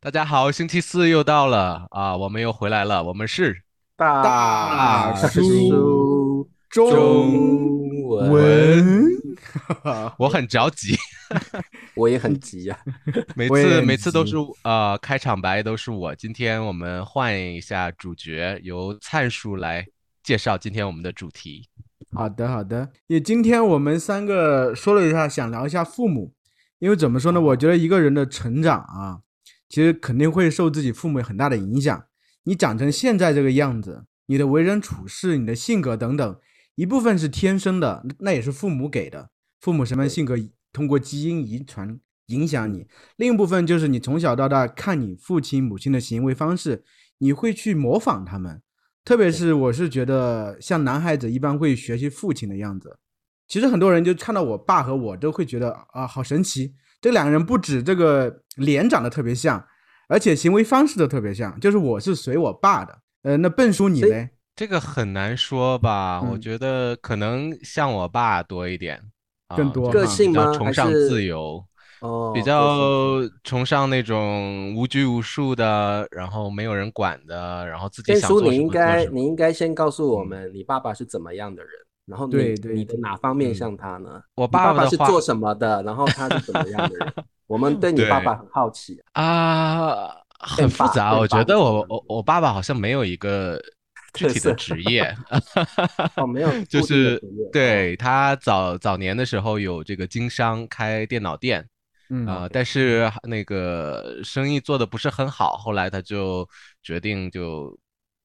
大家好，星期四又到了啊，我们又回来了，我们是大叔中文，我很着急，我也很急呀、每次每次都是呃开场白都是我，今天我们换一下主角，由灿叔来介绍今天我们的主题。好的，好的。也今天我们三个说了一下，想聊一下父母，因为怎么说呢？我觉得一个人的成长啊，其实肯定会受自己父母很大的影响。你长成现在这个样子，你的为人处事、你的性格等等，一部分是天生的，那也是父母给的。父母什么性格，通过基因遗传影响你；另一部分就是你从小到大看你父亲、母亲的行为方式，你会去模仿他们。特别是我是觉得，像男孩子一般会学习父亲的样子。其实很多人就看到我爸和我都会觉得啊，好神奇，这两个人不止这个脸长得特别像，而且行为方式都特别像。就是我是随我爸的，呃，那笨叔你嘞？这个很难说吧，我嗯觉得可能像我爸多一点，啊更多个性吗崇尚自由。哦，比较崇尚那种无拘无束的，然后没有人管的，然后自己想做什你应么做什么。该你应该先告诉我嗯们，你爸爸是怎么样的人，然后你对对你的哪方面嗯像他呢？我爸爸爸爸是做什么的，然后他是怎么样的人？我们对你爸爸很好奇。啊，很复杂。我觉得我我我爸爸好像没有一个 具体的职业，哦，没有就是对他早早年的时候有这个经商开电脑店，嗯呃，但是那个生意做的不是很好，后来他就决定就，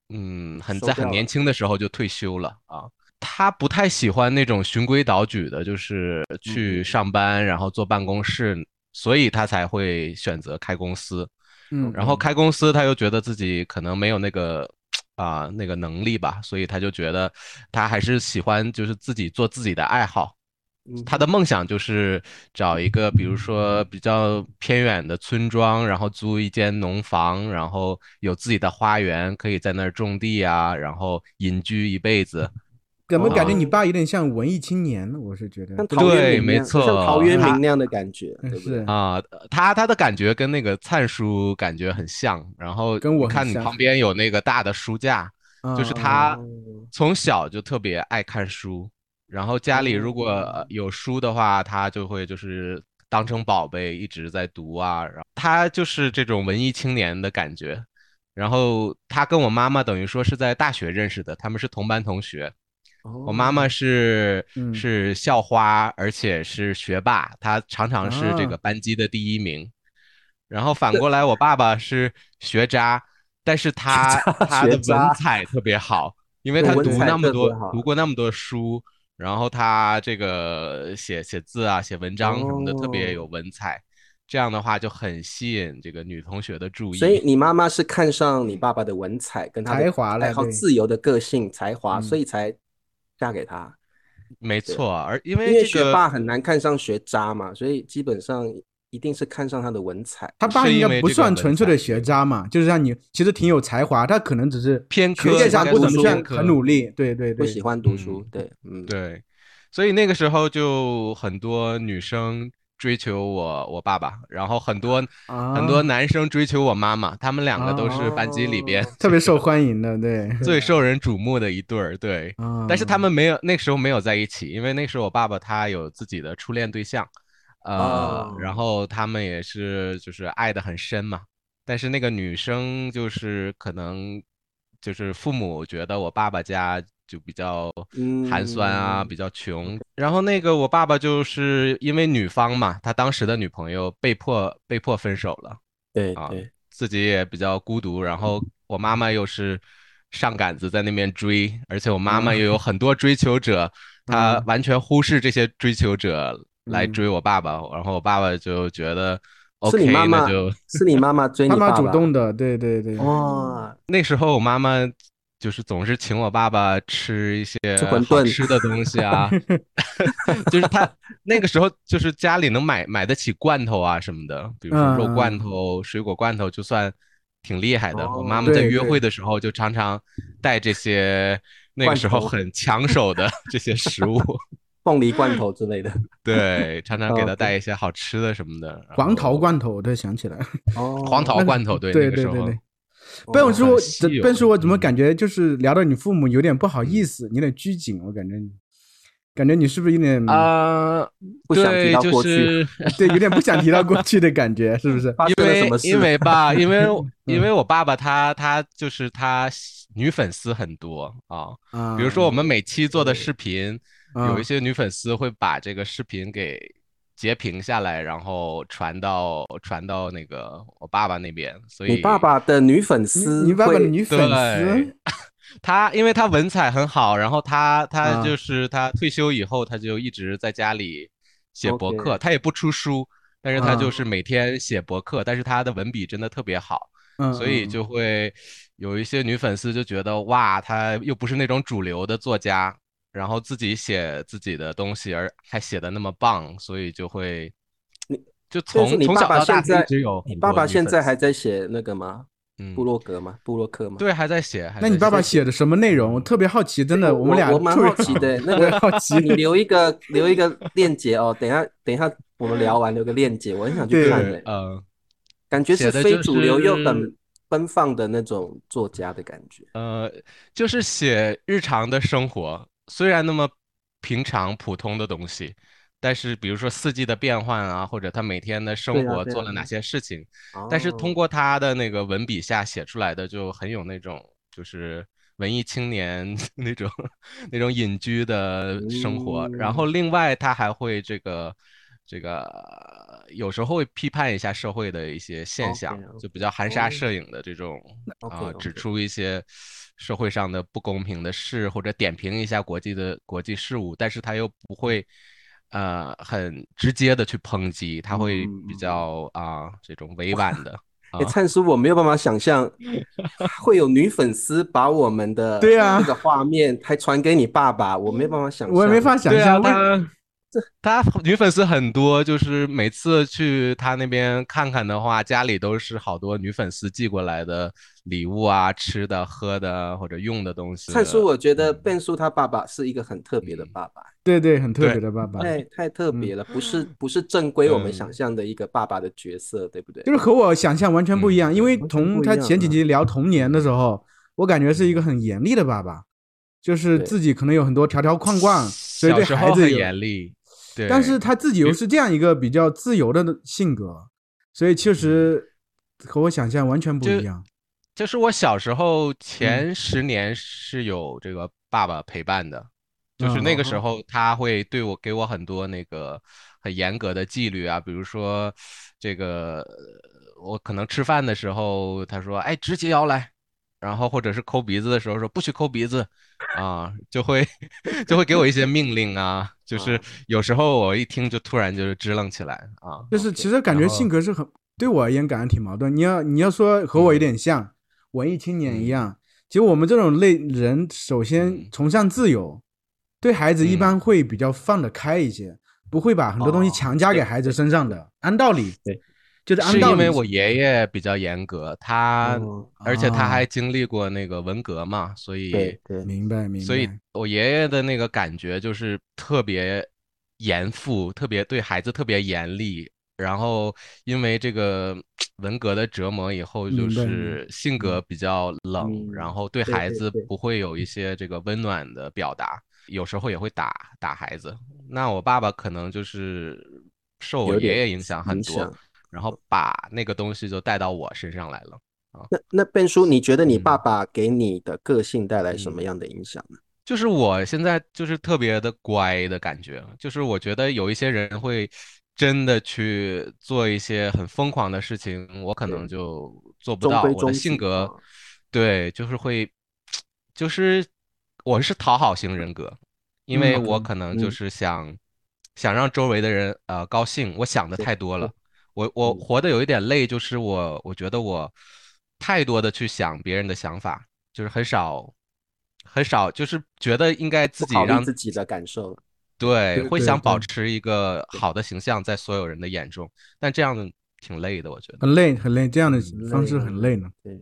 嗯，很在很年轻的时候就退休了啊。他不太喜欢那种循规蹈矩的，就是去嗯上班，然后坐办公室，所以他才会选择开公司。嗯，然后开公司，他又觉得自己可能没有那个啊、那个能力吧，所以他就觉得他还是喜欢就是自己做自己的爱好。嗯他的梦想就是找一个，比如说比较偏远的村庄，然后租一间农房，然后有自己的花园，可以在那儿种地啊，然后隐居一辈子。怎么感觉哦你爸有点像文艺青年呢？我是觉得像对对陶渊明没错像陶渊明那样的感觉，嗯对不对是？啊、他他的感觉跟那个灿叔感觉很像，然后跟我看你旁边有那个大的书架，就是啊他哦从小就特别爱看书，然后家里如果有书的话，他就会就是当成宝贝一直在读啊。然后他就是这种文艺青年的感觉。然后他跟我妈妈等于说是在大学认识的，他们是同班同学。我妈妈哦是嗯。是校花，而且是学霸，她常常是这个啊。班级的第一名。然后反过来，我爸爸是学渣，但是他他的文采特别好，因为对他读那么多读过那么多书，然后他这个写写字啊、写文章什么的特别有哦。文采，这样的话就很吸引这个女同学的注意。所以你妈妈是看上你爸爸的文采跟他华了爱好自由的个性才华，嗯。所以才嫁给他。没错，而因因为为这个学霸很难看上学渣嘛，所以基本上一定是看上他的文采。他爸应该不算纯粹的学渣嘛，就是让你其实挺有才华，他可能只是偏科学业上应该是不怎么算很努力，对对对，不喜欢读书嗯，对，嗯，对，所以那个时候就很多女生追求我我爸爸，然后很多、很多啊男生追求我妈妈，他们两个都是班级里边哦特别受 欢迎的，对，最受人瞩目的一对儿。对，啊，但是他们没有那时候没有在一起，因为那时候我爸爸他有自己的初恋对象，呃，哦然后他们也是就是爱得很深嘛。但是那个女生就是可能就是父母觉得我爸爸家就比较寒酸啊，嗯比较穷。然后那个我爸爸就是因为女方嘛，他当时的女朋友被迫被迫分手了。啊对对，自己也比较孤独，然后我妈妈又是上杆子在那边追，而且我妈妈又有很多追求者，她嗯完全忽视这些追求者来嗯。追我爸爸，然后我爸爸就觉得是你 OK，妈妈那就是你妈妈追 你爸爸，主动的，对对对，哇，那时候我妈妈就是总是请我爸爸吃一些好吃的东西啊，就是他那个时候就是家里能买买得起罐头啊什么的，比如说肉罐嗯头、水果罐头，就算挺厉害的。我哦妈妈在约会的时候就常常带这些那个时候很抢手的 这些食物。凤梨罐头之类的。对，常常给他带一些好吃的什么的。黄桃罐头，我突然想起来了。哦，黄桃罐头，对对那个时候对对对。哦笨叔，笨叔，我怎么嗯感觉就是聊到你父母有点不好意思，有点拘谨，我感觉你，感觉你是不是有点啊，不想提对，就到过去是对，有点不想提到过去的感觉，是不是？因为？因为吧，因为 因嗯为我爸爸他他就是他女粉丝很多啊，啊，比如说我们每期做的视频，啊有一些女粉丝会把这个视频给截屏下来，然后传到传到那个我爸爸那边，所以你爸爸的女粉丝，你爸爸的女粉丝，他，因为他文采很好，然后他他啊就是他退休以后，他就一直在家里写博客，他也不出书，但是他啊就是每天写博客，但是他的文笔真的特别好，嗯，所以嗯。就会有一些女粉丝就觉得哇，他又不是那种主流的作家，然后自己写自己的东西，而还写的那么棒，所以就会你就从从你爸爸小到大现在一直有你爸爸现在还在写那个吗？嗯布洛格吗？布洛克吗？对还在写，还那你爸爸写的什么内容？我特别好奇，真的，我们俩我蛮特别好奇的，那个好奇你留一个留一个链接哦，等一下等一下我们聊完留个链接，我很想去看的，嗯呃。感觉是非主流又很奔放的那种作家的感觉。呃，就是写日常的生活，虽然那么平常普通的东西，但是比如说四季的变换啊，或者他每天的生活做了哪些事情，但是通哦。过他的那个文笔下写出来的，就很有那种就是文艺青年 那种那种隐居的生活。然后另外他还会这个这个有时候会批判一下社会的一些现象就比较含沙。哦射影的这种啊、指出一些社会上的不公平的事，或者点评一下国际的国际事务，但是他又不会。呃，很直接的去抨击，他会比较啊、这种委婉的灿叔，我没有办法想象 会有女粉丝把我们的对啊那个画面还传给你爸爸，我没有办法想象，我也没法。想象为 他他女粉丝很多，就是每次去他那边看看的话，家里都是好多女粉丝寄过来的礼物啊，吃的、喝的或者用的东西。灿叔，我觉嗯得变叔他爸爸是一个很特别的爸爸，对对，很特别的爸爸，太太特别了，不是不是正规我们嗯想象的一个爸爸的角色，对不对？就是和我想象完全不一样。嗯因为完全从他前几集聊童年的时候，我感觉是一个很严厉的爸爸，就是自己可能有很多条条框框，所以小对时候很孩子很严厉，对，但是他自己又是这样一个比较自由的性格，所以确实和我想象完全不一样。就是我小时候嗯。前十年是有这个爸爸陪伴的，就是嗯那个时候他会对我给我很多那个很严格的纪律啊，比如说这个呃我可能吃饭的时候他说哎直起腰来，然后或者是抠鼻子的时候说不许抠鼻子啊，就会就会给我一些命令啊，就是。啊有时候我一听就突然就是支棱起来啊，就是其实感觉性格是很对我而言感觉挺矛盾。你要你要说和我有点像文艺青年一嗯。样，其实我们这种类人首先嗯。崇尚自由，对孩子一嗯。般会比较放得开一些，不会把很多东西哦强加给孩子身上的。按道理，对，就是按道理是因为我爷爷比较严格，他哦而且他啊还经历过那个文革嘛，所以对对，明白明白，所以我爷爷的那个感觉就是特别严父，特别对孩子特别严厉。然后因为这个 文革的折磨以后，就是性格比较冷，嗯然后对对孩子不会有一些这个温暖的表达，有时候也会打打孩子。那我爸爸可能就是受我爷爷影响很多然后把那个东西就带到我身上来了啊。那那变叔，你觉得你嗯爸爸给你的个性带来什么样的影响呢？就是我现在就是特别的乖的感觉，就是我觉得有一些人会真的去做一些很疯狂的事情，我可能就做不到。我的性格啊，对，就是会，就是我是讨好型人格，因为嗯我可能就嗯是想想让周围的人呃高兴，我想的太多了对。我我嗯活得有一点累，就是我我觉得我太多的去想别人的想法，就是很少很少，就是觉得应该自己让自己的感受。对，会想保持一个好的形象在所有人的眼中，但这样挺累的，我觉得。很累很累，这样的嗯方式很累呢。对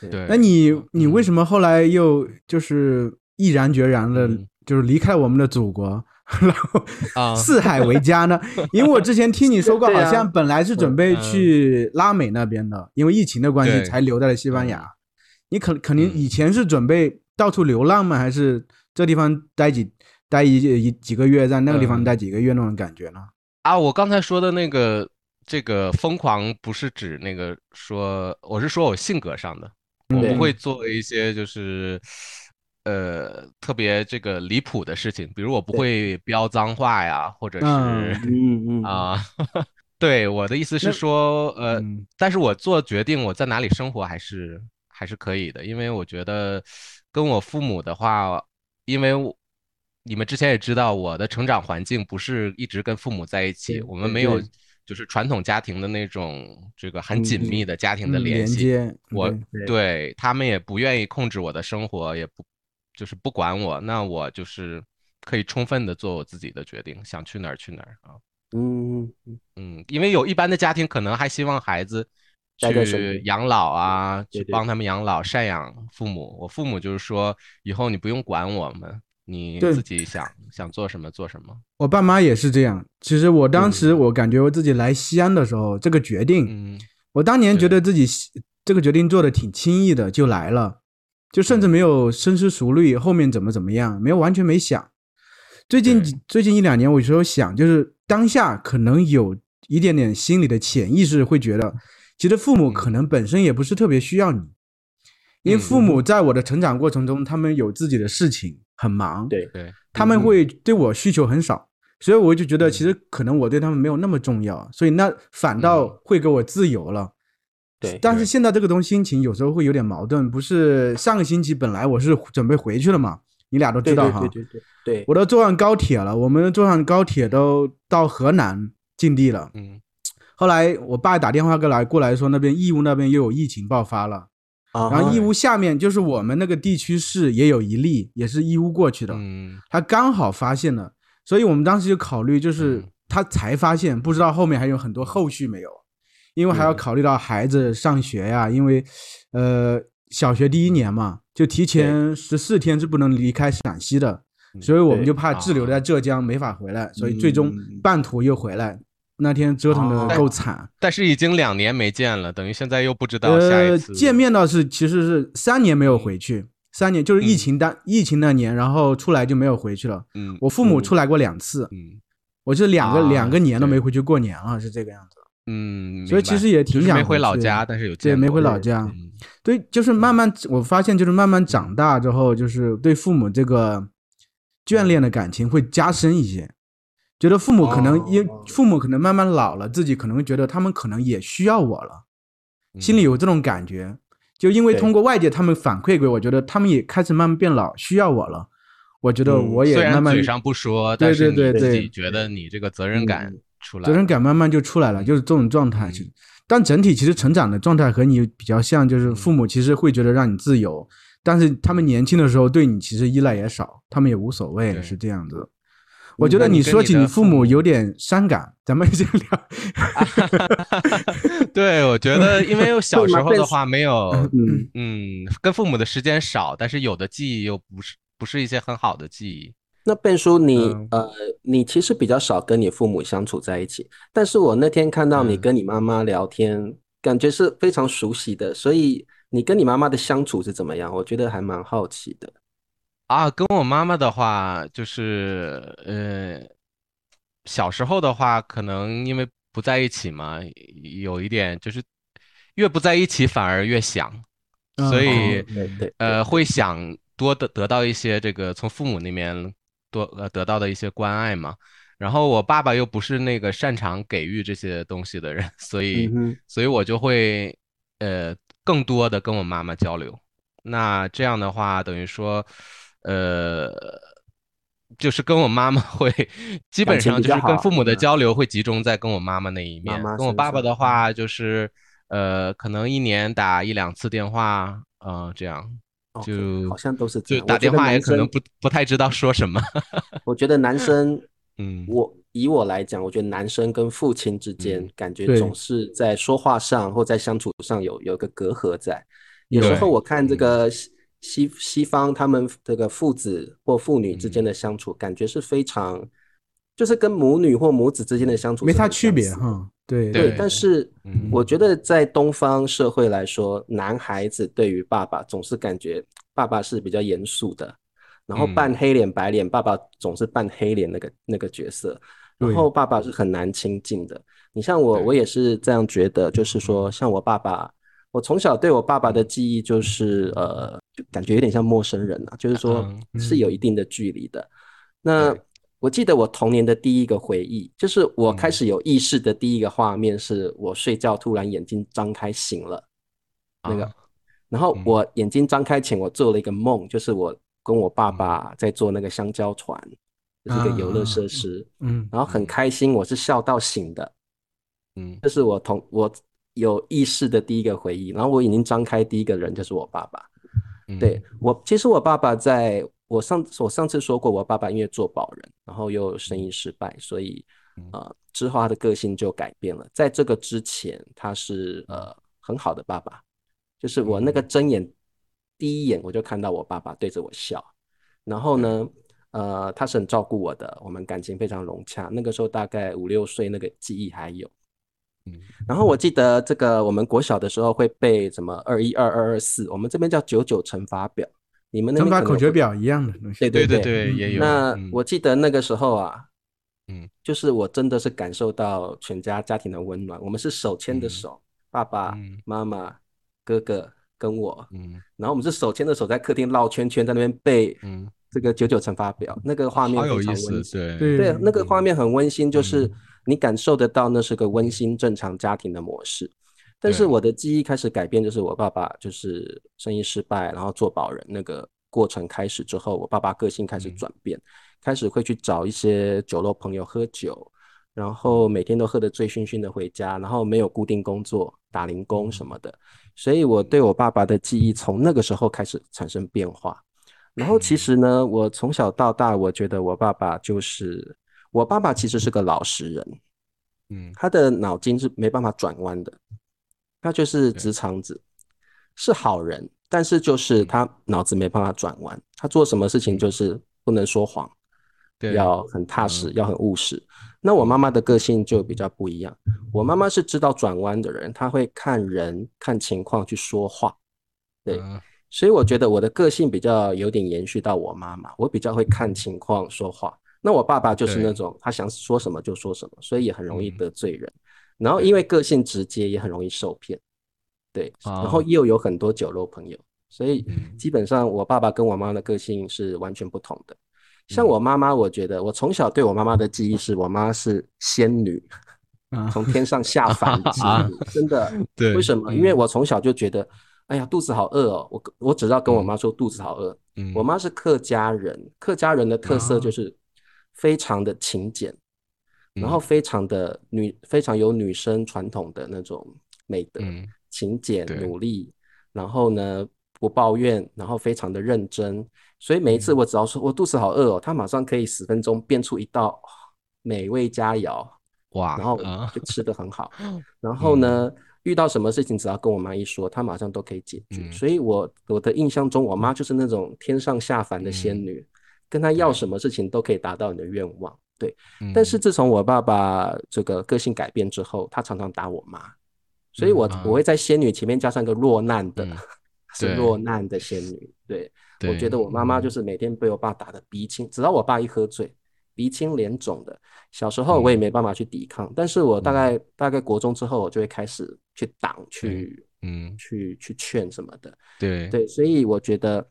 对对，那你你为嗯什么后来又就是毅然决然的嗯，就是离开我们的祖国，然后啊四海为家呢？因为我之前听你说过，好像本来是准备去拉美那边的，因为疫情的关系才留在了西班牙。你可肯定以前是准备到处流浪吗？还是这地方待几待一一几个月，在那个地方嗯待几个月那种感觉呢？啊，我刚才说的那个这个疯狂，不是指那个说，我是说我性格上的，我不会做一些就是呃特别这个离谱的事情，比如我不会飙脏话呀，或者是嗯嗯嗯，啊，对，我的意思是说，呃，嗯。但是我做决定我在哪里生活还是还是可以的，因为我觉得跟我父母的话，因为我你们之前也知道，我的成长环境不是一直跟父母在一起，我们没有就是传统家庭的那种这个很嗯紧密的家庭的联系，接，我对他们也不愿意控制我的生活，也不就是不管我，那我就是可以充分的做我自己的决定，想去哪儿去哪儿啊。嗯嗯嗯，因为有一般的家庭可能还希望孩子去养老啊，对对去帮他们养老、赡养父母。我父母就是说，以后你不用管我们，你自己想想做什么做什么。我爸妈也是这样。其实我当时嗯我感觉我自己来西安的时候，这个决定，嗯我当年觉得自己这个决定做的挺轻易的，就来了，就甚至没有深思熟虑后面怎么怎么样，没有完全没想。最近几最近一两年，我有时候想，就是当下可能有一点点心里的潜意识会觉得，其实父母可能本身也不是特别需要你，因为嗯父母在我的成长过程中，他们有自己的事情，很忙，对对，他们嗯会对我需求很少，所以我就觉得嗯。其实可能我对他们没有那么重要，所以那反倒嗯。会给我自由了。对但是现在这个东西心情有时候会有点矛盾，不是上个星期本来我是准备回去了嘛，你俩都知道哈，对对对我都坐上高铁了，我们坐上高铁都到河南境地了。嗯后来我爸打电话过来过来说那边义乌那边又有疫情爆发了，然然后义乌下面就是我们那个地区市也有一例，也是义乌过去的。嗯他刚好发现了，所以我们当时就考虑，就是嗯他才发现，不知道后面还有很多后续没有，因为还要嗯考虑到孩子上学呀，因为呃小学第一年嘛，就提前十四天是不能离开陕西的，所以我们就怕滞留在浙江没法回来，所以最终嗯。半途又回来，那天折腾哦的够惨。但是已经两年没见了，等于现在又不知道下呃一，次见面倒是其实是三年没有回去，三年就是疫嗯。情当、疫情那年，然后出来就没有回去了。嗯。我父母嗯。出来过两次，嗯。我是两个、啊两个年都没回去过年了，是这个样子。嗯，所以其实也挺就是没想回老家，但是有对，没见过回老家。嗯对，就是慢慢我发现，就是慢慢长大之后，就是对父母这个眷恋的感情会加深一些。觉得父母可能因哦父母可能慢慢老了，自己可能觉得他们可能也需要我了，心里嗯有这种感觉。就因为通过外界他们反馈给我，觉得他们也开始慢慢变老，需要我了。我觉得嗯我也嘴上不说，对但是对自己觉得你这个责任感嗯出来责任感慢慢就出来了，就是这种状态。嗯其实，但整体其实成长的状态和你比较像，就是嗯父母其实会觉得让你自由，但是他们年轻的时候对你其实依赖也少，他们也无所谓，是这样子。我觉得你说起你父母有点伤感，咱们先聊。对，我觉得因为小时候的话没有，嗯嗯，跟父母的时间少，但是有的记忆又不是不是一些很好的记忆。那笨叔你，嗯呃，你其实比较少跟你父母相处在一起，但是我那天看到你嗯跟你妈妈聊天，感觉是非常熟悉的，所以你跟你妈妈的相处是怎么样？我觉得还蛮好奇的。啊，跟我妈妈的话，就是呃，小时候的话，可能因为不在一起嘛，有一点就是越不在一起反而越想，所嗯以呃会想多的得到一些这个从父母那边多呃得到的一些关爱嘛。然后我爸爸又不是那个擅长给予这些东西的人，所以嗯所以我就会呃更多的跟我妈妈交流。那这样的话，等于说，呃，就是跟我妈妈会基本上就是跟父母的嗯交流会集中在跟我妈妈那一面。妈妈跟我爸爸的话，就是呃，可能一年打一两次电话，嗯、这样就好像都是这样。就打电话也可能不不太知道说什么。我觉得男生，嗯我以我来讲，我觉得男生跟父亲之间嗯感觉总是在说话上或在相处上有有个隔阂在。有时候我看这嗯个西西西方他们这个父子或父女之间嗯的相处，感觉是非常就是跟母女或母子之间的相处没啥区别哈。对对，对。但是嗯。我觉得在东方社会来说，男孩子对于爸爸总是感觉爸爸是比较严肃的，然后嗯。扮黑脸白脸，爸爸总是扮黑脸那个那个角色，然后爸爸是很难亲近的。你像我，我也是这样觉得，就是说，像我爸爸，我从小对我爸爸的嗯记忆就是，呃，就感觉有点像陌生人啊，就是说嗯。是有一定的距离的。那对我记得我童年的第一个回忆，就是我开嗯。始有意识的第一个画面，是我睡觉突然眼睛张开醒了，那个啊。然后嗯。我眼睛张开前，我做了一个梦，就是我跟我爸爸在坐那个香蕉船，就是一个游乐设施，嗯然后很开心，我是笑到醒的，嗯。这是我同我有意识的第一个回忆。然后我眼睛张开第一个人就是我爸爸。嗯。对我，其实我爸爸在我上我上次说过，我爸爸因为做保人，然后又生意失败，所以嗯呃之后他的个性就改变了。在这个之前，他是呃很好的爸爸，就是我那个嗯睁眼第一眼我就看到我爸爸对着我笑，然后呢。呃，他是很照顾我的，我们感情非常融洽。那个时候大概五六岁，那个记忆还有。嗯然后我记得这个我们国小的时候会背什么二一二二二四，我们这边叫九九乘法表，你们那乘法口诀。表一样的东西。对对对对对，也有。那嗯我记得那个时候啊，嗯，就是我真的是感受到全家家庭的温暖。我们是手牵着嗯手，爸爸嗯、妈妈、哥哥跟我，嗯然后我们是手牵着手在客厅绕圈圈，在那边背嗯，这个九九乘法表，那个画面好有意思温，馨。对那个画面很温馨，就是嗯你感受得到那是个温馨正常家庭的模式。但是我的记忆开始改变，就是我爸爸就是生意失败，然后做保人那个过程开始之后，我爸爸个性开始嗯。转变，开始会去找一些酒肉朋友喝酒，然后每天都喝得醉醺醺的回家，然后没有固定工作，打零工什么的。所以我对我爸爸的记忆从那个时候开始产生变化。然后其实呢，我从小到大，我觉得我爸爸就是我爸爸，其实是个老实人，嗯。他的脑筋是没办法转弯的，他就是直肠子，是好人，但是就是嗯。他脑子没办法转弯，他做什么事情就是不能说谎，对。要很踏实，嗯要很务实。那我妈妈的个性就比较不一样，我妈妈是知道转弯的人，她会看人看情况去说话，对嗯。所以我觉得我的个性比较有点延续到我妈妈，我比较会看情况说话。那我爸爸就是那种他想说什么就说什么，所以也很容易嗯。得罪人。然后因为个性直接，也很容易受骗。对，然后哦又有很多酒肉朋友，所以嗯基本上我爸爸跟我妈妈的个性是完全不同的。像嗯我妈妈，我觉得我从小对我妈妈的记忆是我妈是仙女，啊，从天上下凡 的仙女，真的。对，为什么？因为嗯我从小就觉得，哎呀，肚子好饿哦。我我只要跟我妈说肚子好饿。嗯我妈是客家人，客家人的特色啊就是非常的勤俭，然后嗯非常的女，非常有女生传统的那种美德，嗯勤俭努力，然后呢不抱怨，然后非常的认真。所以每一次嗯我只要说我肚子好饿哦，她马上可以十分钟变出一道美味佳肴。哇，然后啊就吃的很好。然后呢，遇到什么事情只要跟我妈一说，她马上都可以解决。嗯所以我我的印象中，我妈就是那种天上下凡的仙嗯女，跟她要什么事情都可以达到你的愿望。对，但是嗯自从我爸爸这个个性改变之后，他常常打我妈，所以我、嗯我会在仙女前面加上一个落难的，嗯是落难的仙女。对，我觉得我妈妈嗯就是每天被我爸打的鼻青，只要我爸一喝醉，鼻青脸肿的。小时候我也嗯没办法去抵抗，但是我大概大概国中之后，我就会开始去挡、去嗯去去劝什么的。对对，所以我觉得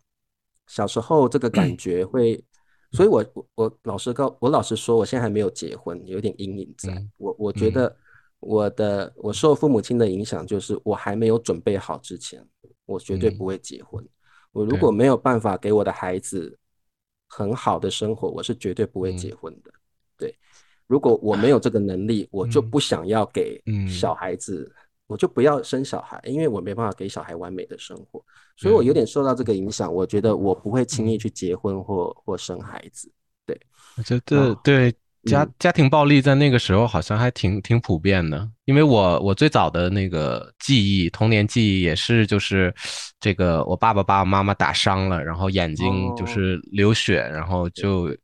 小时候这个感 觉会，所以我我我老实告我老实说，我现在还没有结婚，有点阴影在。嗯我我觉嗯得我的我受父母亲的影响，就是我还没有准备好之前，我绝对嗯不会结婚。我如果没有办法给我的孩子很好的生活，我是绝对不会嗯结婚的。对，如果我没有这个能力，我就嗯不想要给嗯小孩子，我就不要生小孩，因为我没办法给小孩完美的生活，所以我有点受到这个影响。我觉得我不会轻嗯易去结婚或或生孩子。对我觉得。啊对家嗯。家庭暴力在那个时候好像还挺挺普遍的，因为我我最早的那个记忆，童年记忆也是就是这个我爸爸把我妈妈打伤了，然后眼睛就哦。是流血，然后就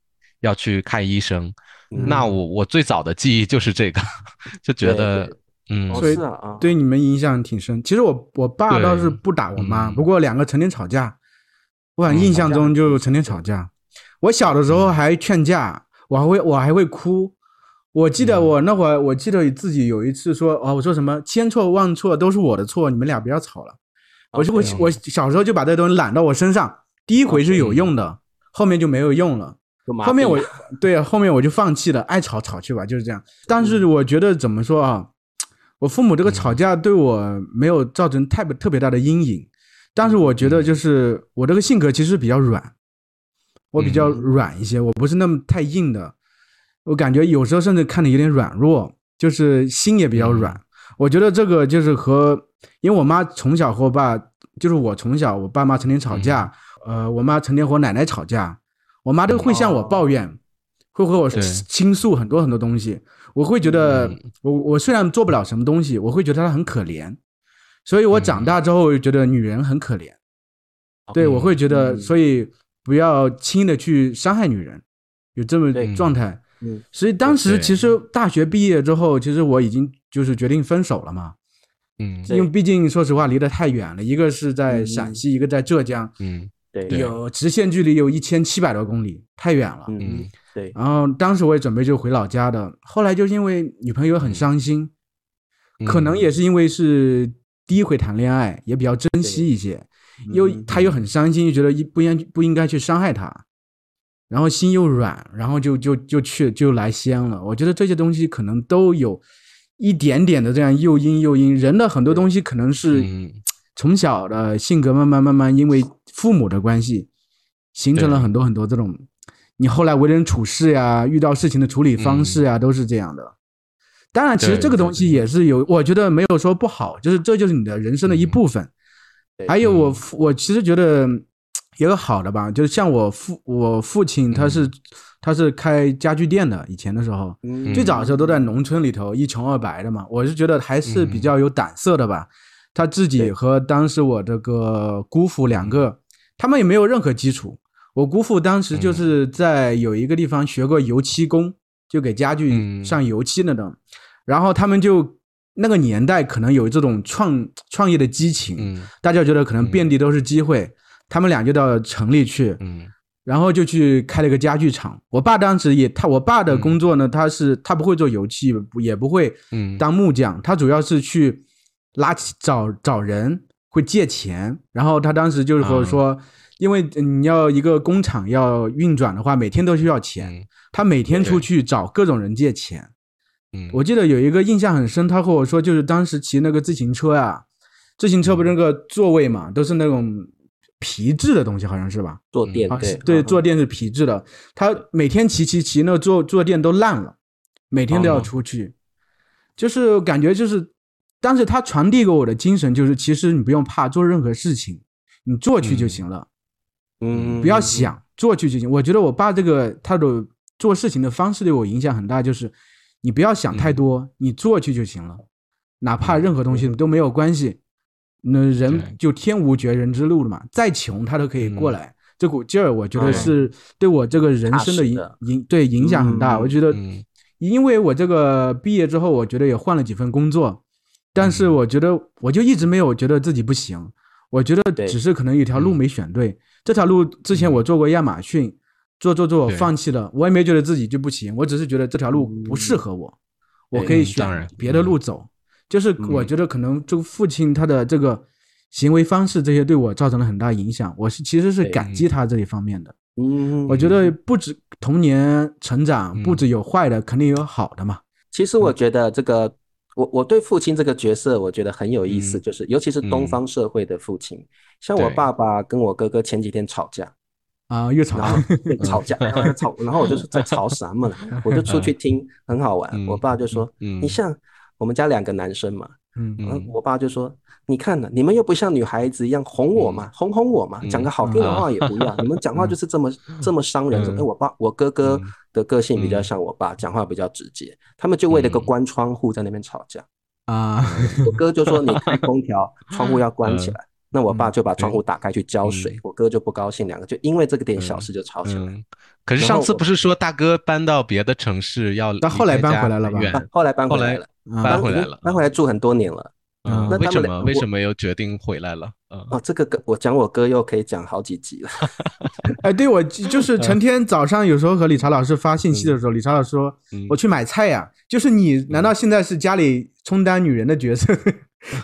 要去看医生，那我我最早的记忆就是这个，就觉得嗯，所以是啊啊，对你们影响挺深。其实我我爸倒是不打我妈，嗯不过两个成天吵架，我反正印象中就成天吵架。我小的时候还劝架，我还会我还会哭。我记得我那会儿，我记得自己有一次说哦，我说什么千错万错都是我的错，你们俩不要吵了。我就我我小时候就把这东西揽到我身上，第一回是有用的，后面就没有用了。后面我痹对后面我就放弃了，爱吵吵去吧，就是这样。但是我觉得怎么说啊，我父母这个吵架对我没有造成太特别大的阴影，但是我觉得就是我这个性格其实比较软，我比较嗯。软一些，我不是那么太硬的，我感觉有时候甚至看着有点软弱，就是心也比较软。我觉得这个就是和，因为我妈从小和我爸，就是我从小我爸妈成天吵架，呃，我妈成天和我奶奶吵架，我妈都会向我抱怨，会和我倾诉很多很多东西。我会觉得嗯我我虽然做不了什么东西，我会觉得她很可怜，所以我长大之后我就觉得女人很可怜。对，我会觉得，嗯所以不要轻易的去伤害女人，有这么对。状态。嗯。所以当时其实大学毕业之后，其实我已经就是决定分手了嘛，嗯。因为毕竟说实话离得太远了，一个是在嗯陕西，一个在浙江，嗯对。对。有直线距离有一千七百多公里，太远了。嗯。嗯对。然后当时我也准备就回老家的，后来就因为女朋友很伤心，嗯可能也是因为是第一回谈恋爱，也比较珍惜一些，又嗯她又很伤心，又觉得一不应不应该去伤害她，然后心又软，然后就就就去就来西安了。我觉得这些东西可能都有一点点的这样诱因诱因，人的很多东西可能是嗯。从小的性格慢慢慢慢因为父母的关系，形成了很多很多这种，你后来为人处事呀，遇到事情的处理方式呀，都是这样的。当然，其实这个东西也是有，我觉得没有说不好，就是这就是你的人生的一嗯部分。对还有我我其实觉得也有个好的吧，就是像我父，我父亲他是、他是开家具店的，以前的时候，嗯最早的时候都在农村里头一穷二白的嘛，我是觉得还是比较有胆色的吧。他自己和当时我这个姑父两个，他们也没有任何基础。我姑父当时就是在有一个地方学过油漆工，就给家具嗯上油漆那种。然后他们就那个年代可能有这种创创业的激情，嗯大家觉得可能遍地都是机会，他们俩就到城里去，嗯然后就去开了一个家具厂。我爸当时也，他我爸的工作呢，他是他不会做油漆，也不会嗯当木匠，他主要是去拉找找人，会借钱。然后他当时就是和我说，因为你要一个工厂要运转的话，每天都需要钱，嗯他每天出去找各种人借钱。嗯，我记得有一个印象很深，他和我说，就是当时骑那个自行车啊，自行车不是那个座位嘛，都是那种皮质的东西，好像是吧？坐垫啊，对是对，嗯。坐垫是皮质的，他每天骑骑骑，那个坐坐垫都烂了，每天都要哦。出去，就是感觉就是，但是他传递给我的精神就是，其实你不用怕做任何事情，你做去就行了，嗯不要想做去就行。我觉得我爸这个他的做事情的方式对我影响很大，就是你不要想太多，你做去就行了，哪怕任何东西都没有关系。那人就天无绝人之路了嘛，再穷他都可以过嗯。来。这股劲儿，我觉得嗯是对我这个人生的影影对影响很大。嗯。我觉得嗯，因为我这个毕业之后，我觉得也换了几份工作，但是嗯。我觉得我就一直没有觉得自己不行，我觉得只是可能有一条路嗯。没选对。这条路之前我做过亚马逊，做做做我放弃了，我也没觉得自己就不行，我只是觉得这条路不适合我，我可以选别的路走。就是我嗯觉得可能这个父亲他的这个行为方式这些对我造成了很大影响，我是其实是感激他这一方面的。嗯，我觉得不止童年成长，嗯。不止有坏的，肯定有好的嘛。其实。我觉得这个，我我对父亲这个角色，我觉得很有意思，嗯就是尤其是东嗯方社会的父亲，像我爸爸跟我哥哥前几天吵架，啊，又吵然后 吵架，然 后吵，然后我就说在吵什么呢？我就出去听，很好玩。嗯我爸就说，嗯你像我们家两个男生嘛，嗯我爸就说：“你看呢，你们又不像女孩子一样哄我嘛，哄哄我嘛，嗯讲个好听的话也不要，你们讲话就是这么这么伤人。”说：“嗯哎，我爸我哥哥嗯的个性比较嗯像我爸，讲话比较直接。他们就为了个嗯关窗户在那边吵架。啊，我哥就说：‘你开空调，窗户要 关起来。’那我爸嗯就把窗户打开去浇水，嗯我哥就不高兴，两个就因为这个点小事就吵起来。嗯，可是上次不是说大哥搬到别的城市要但后来搬回来了吧后来搬回来来了，啊搬回来了，搬回来住很多年了。嗯，那为什么他们为什么又决定回来了？嗯，哦，这个哥我讲我哥又可以讲好几集了。哎，对我就是成天早上有时候和理查老师发信息的时候，理查老师说嗯我去买菜呀，就是你难道现在是家里充当女人的角色？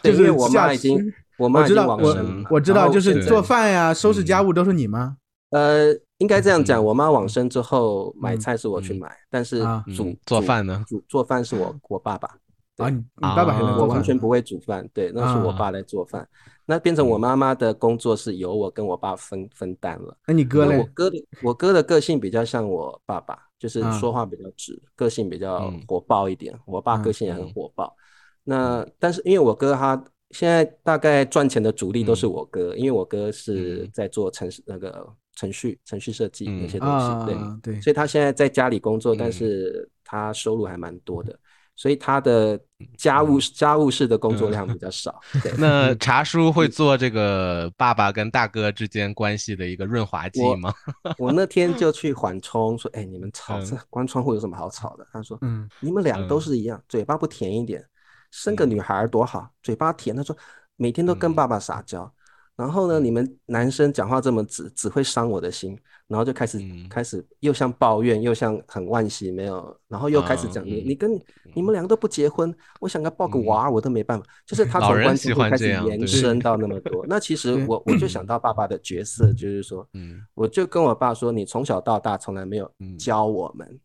对，就是我下妈已经我妈已经我知道，我，我知道，就是做饭呀、收拾家嗯务都是你吗？呃，应该这样讲，嗯我妈往生之后买嗯菜是我去嗯买，但是啊煮嗯做饭呢煮做饭是我我爸爸。啊，对你你爸爸还能啊做饭？我完全不会煮饭，对，那是我啊爸来做饭。那变成我嗯妈妈的工作是由我跟我爸分分担了。那你哥嘞？我哥的我哥的个性比较像我爸爸，就是啊说话比较直，个性比较嗯火爆一点。我爸嗯个性也很嗯火爆。那但是因为我哥他现在大概赚钱的主力都是嗯我哥，因为我哥是嗯在做程式那个程序程序设计那嗯些东西，对。啊，对，所以他现在在家里工作，但嗯是他收入还蛮多的，所以他的家务家务事的工作量比较少。对，那茶叔会做这个爸爸跟大哥之间关系的一个润滑剂吗？我那天就 去缓冲，说：“哎，你们吵这嗯关窗户有什么好吵的？”他说嗯：“你们俩都嗯。是一样，嘴巴不甜一点，生个嗯。女孩儿多好，嘴巴甜。”他说：“每天都跟嗯。爸爸撒娇，然后呢，嗯你们男生讲话这么直，只会伤我的心。”然后就开始嗯开始又像抱怨，又像很惋惜没有，然后又开始啊讲你嗯你跟你们两个都不结婚，我想要抱个嗯娃儿我都没办法，就是他从关注度欢这样开始延伸到那么多。那其实我我就想到爸爸的角色，就是说。嗯我就跟我爸说，你从小到大从来没有嗯教我们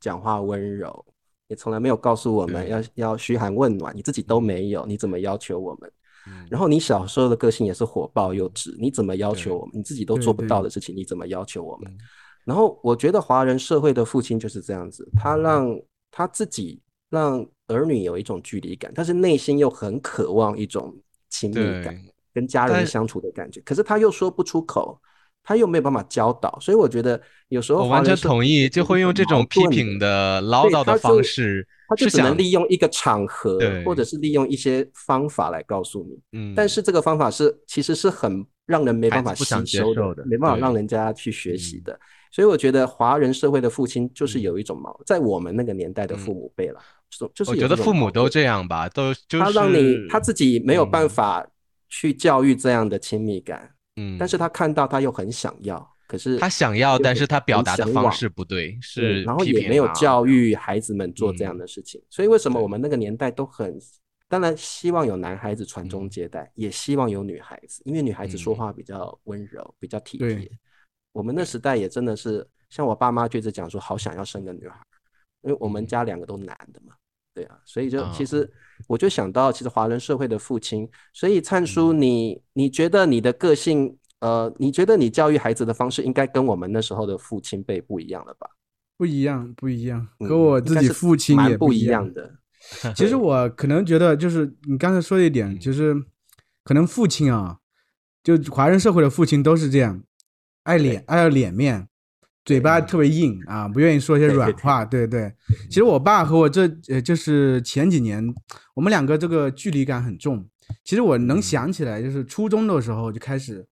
讲话温柔，也从来没有告诉我们要要嘘寒问暖，你自己都没有，你怎么要求我们？嗯然后你小时候的个性也是火爆又直，你怎么要求我们？你自己都做不到的事情，你怎么要求我们？嗯然后我觉得华人社会的父亲就是这样子，他让他自己让儿女有一种距离感，但是内心又很渴望一种亲密感，跟家人相处的感觉。可是他又说不出口，他又没有办法教导，所以我觉得有时候我完全同意，就会用这种批评的唠叨的方式，他就只能利用一个场合，或者是利用一些方法来告诉你。嗯，但是这个方法是其实是很让人没办法吸收受的没办法让人家去学习嗯的。所以我觉得华人社会的父亲就是嗯有一种矛，在我们那个年代的父嗯母辈了，就就是我觉得父母都这样吧，都就是他让你他自己没有办嗯法去教育这样的亲密感，嗯，但是他看到他又很想要，可是他想要，但是他表达的方式不对，对是然后也没有教育孩子们做这样嗯的事情，所以为什么我们那个年代都很，当然希望有男孩子传宗嗯。接代，也希望有女孩子，因为女孩子说嗯。话比较温柔，比较体贴。我们那时代也真的是，像我爸妈就一直讲说，好想要生个女孩，因为我们嗯。家两个都男的嘛，对啊，所以就其啊实我就想到，其实华人社会的父亲，所以灿叔，嗯。你你觉得你的个性，呃，你觉得你教育孩子的方式应该跟我们那时候的父亲辈不一样了吧？不一样，不一样，嗯和我自己父亲也不一一样。的。其实我可能觉得，就是你刚才说的一点，嗯就是可能父亲啊，就华人社会的父亲都是这样，爱脸爱要脸面，嘴巴特别硬啊，不愿意说一些软话。对对，其实我爸和我这呃，就是前几年，我们两个这个距离感很重。其实我能嗯想起来，就是初中的时候就开始，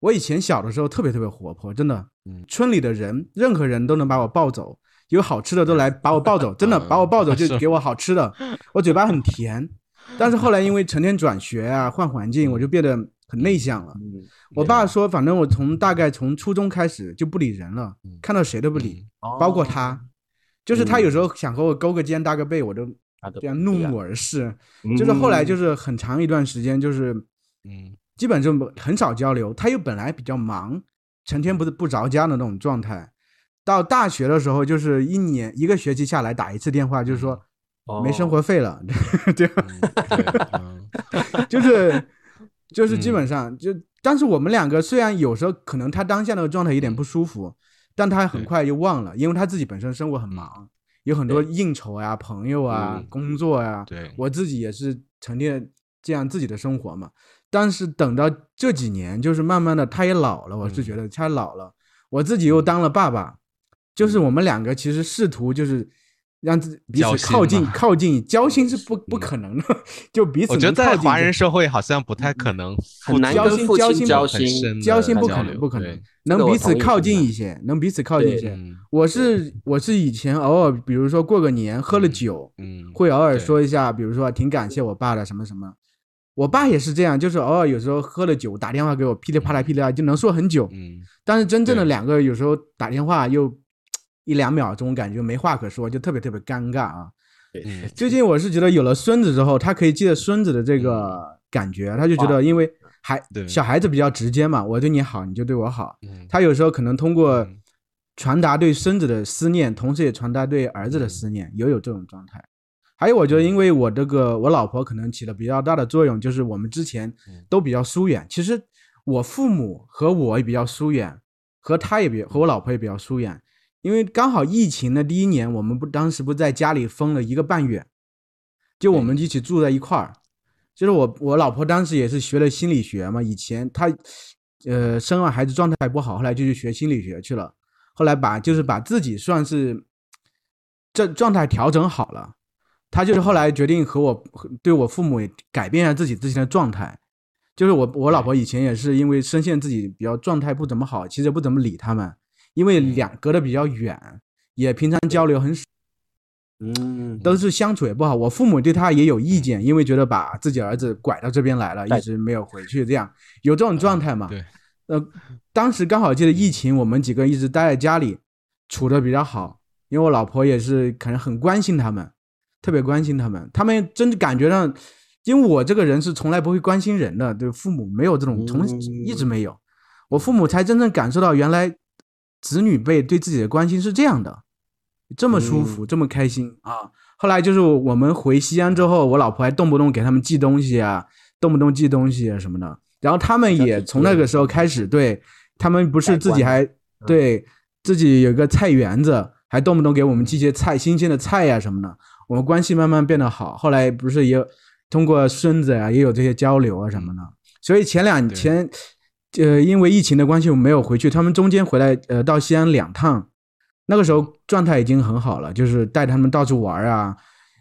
我以前小的时候特别特别活泼，真的嗯，村里的人任何人都能把我抱走。有好吃的都来把我抱走，真的嗯把我抱走就给我好吃的。我嘴巴很甜，但是后来因为成天转学啊，换环境，我就变得很内向了。嗯，我爸说，反正我从大概从初中开始就不理人了嗯，看到谁都不理，嗯包括他。就是他有时候想和我勾个肩搭个背，我都这样怒目而视。嗯就是后来就是很长一段时间，就是嗯基本就很少交流。他又本来比较忙，成天不是不着家的那种状态。到大学的时候，就是一年一个学期下来打一次电话，就是说没生哦活费了，这样 就是就是基嗯本上就，但是我们两个虽然有时候可能他当下那个状态有点不舒服，但他很快就忘了，因为他自己本身生活很忙，有很多应酬啊、朋友啊嗯、工作啊，对，我自己也是沉淀这样自己的生活嘛。但是等到这几年，就是慢慢的他也老了，我是嗯。觉得他老了，我自己又当了爸爸，就是我们两个其实试图就是让自彼此靠近靠近，交心是不不可能的，就彼此我觉得在华人社会好像不太可能很难交心交心交心不可能不可能，能彼此靠近一些，能彼此靠近一些。嗯。我是我是以前偶尔，比如说过个年喝了嗯酒，嗯，会偶尔说一下，比如说挺感谢我爸的什么什么。我爸也是这样，就是偶尔有时候喝了酒打电话给我，噼里啪啦噼里啪啦就能说很久。嗯但是真正的两个有时候打电话又一两秒钟，感觉没话可说，就特别特别尴尬啊。嗯最近我是觉得有了孙子之后，他可以记得孙子的这个感觉，他就觉得因为孩小孩子比较直接嘛，我对你好，你就对我好。嗯，他有时候可能通过嗯传达对孙子的思念，同时也传达对儿子的思念，也有这种状态。还有，我觉得因为我这个我老婆可能起了比较大的作用，就是我们之前嗯。都比较疏远。其实我父母和我也比较疏远，和他也比和我老婆也比较疏远，因为刚好疫情的第一年，我们不当时不在家里封了一个半月，就我们一起住在一块儿。就是我我老婆当时也是学了心理学嘛，以前她呃生完孩子状态不好，后来就去学心理学去了，后来把就是把自己算是这状态调整好了，她就是后来决定和我对我父母也改变一下自己之前的状态。就是我我老婆以前也是因为深陷自己比较状态不怎么好，其实不怎么理他们，因为两隔得比较远，也平常交流很少。嗯，都是相处也不好。我父母对他也有意见，因为觉得把自己儿子拐到这边来了，一直没有回去，这样有这种状态嘛？对，呃，当时刚好记得疫情，我们几个一直待在家里，处的比较好，因为我老婆也是可能很关心他们，特别关心他们，他们真的感觉到，因为我这个人是从来不会关心人的，对父母没有这种从一直没有，我父母才真正感受到原来子女辈对自己的关心是这样的。这么舒服，这么开心啊！后来就是我们回西安之后，我老婆还动不动给他们寄东西啊，动不动寄东西啊什么的。然后他们也从那个时候开始，对他们不是自己还对自己有个菜园子，还动不动给我们寄些菜、新鲜的菜呀、什么的。我们关系慢慢变得好。后来不是也通过孙子啊，也有这些交流啊什么的。所以前两前，呃，因为疫情的关系，我没有回去。他们中间回来，呃，到西安两趟。那个时候状态已经很好了，就是带他们到处玩啊，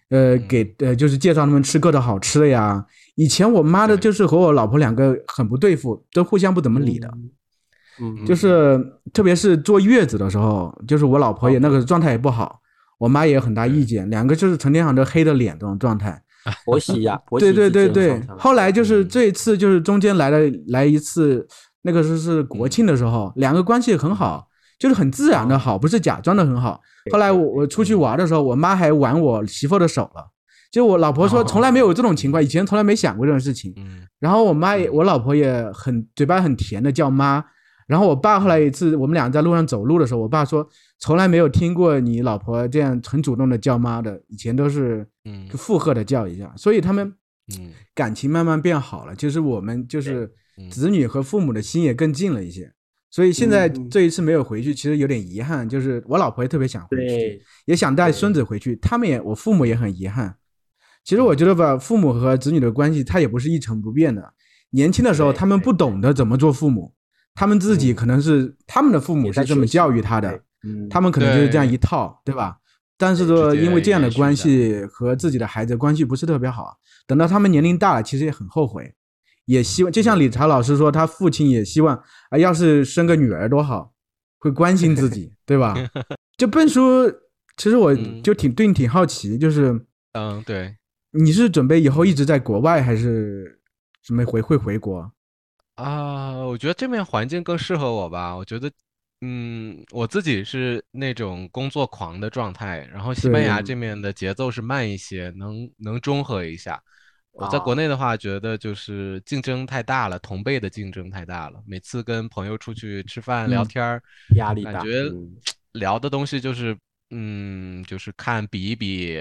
呃，给呃就是介绍他们吃各种好吃的呀。以前我妈的就是和我老婆两个很不对付，都互相不怎么理的。嗯，就是特别是坐月子的时候，就是我老婆也那个状态也不好，我妈也有很大意见，两个就是成天想着黑着脸这种状态。婆媳呀，婆媳对对对对后来就是这一次就是中间来了来一次，那个时候是国庆的时候，两个关系很好。就是很自然的好，不是假装的很好。后来我我出去玩的时候，我妈还挽我媳妇的手了。就我老婆说从来没有这种情况，以前从来没想过这种事情。然后我妈也，我老婆也很嘴巴很甜的叫妈。然后我爸后来一次我们俩在路上走路的时候，我爸说从来没有听过你老婆这样很主动的叫妈的，以前都是嗯附和的叫一下。所以他们感情慢慢变好了，就是我们就是子女和父母的心也更近了一些。所以现在这一次没有回去，其实有点遗憾。就是我老婆也特别想回去，也想带孙子回去。他们也，我父母也很遗憾。其实我觉得吧，父母和子女的关系，他也不是一成不变的。年轻的时候，他们不懂得怎么做父母，他们自己可能是他们的父母是这么教育他的，他们可能就是这样一套，对吧？但是说，因为这样的关系和自己的孩子关系不是特别好，等到他们年龄大了，其实也很后悔。也希望，就像理查老师说，他父亲也希望啊，要是生个女儿多好，会关心自己，对吧？就笨叔，其实我就挺对你挺好奇，就是，嗯，对，你是准备以后一直在国外，还是准备回会回国？啊，我觉得这面环境更适合我吧。我觉得，嗯，我自己是那种工作狂的状态，然后西班牙这面的节奏是慢一些，能能中和一下。我在国内的话，觉得就是竞争太大了，同辈的竞争太大了。每次跟朋友出去吃饭聊天儿，压力大，感觉聊的东西就是，嗯，就是看比一比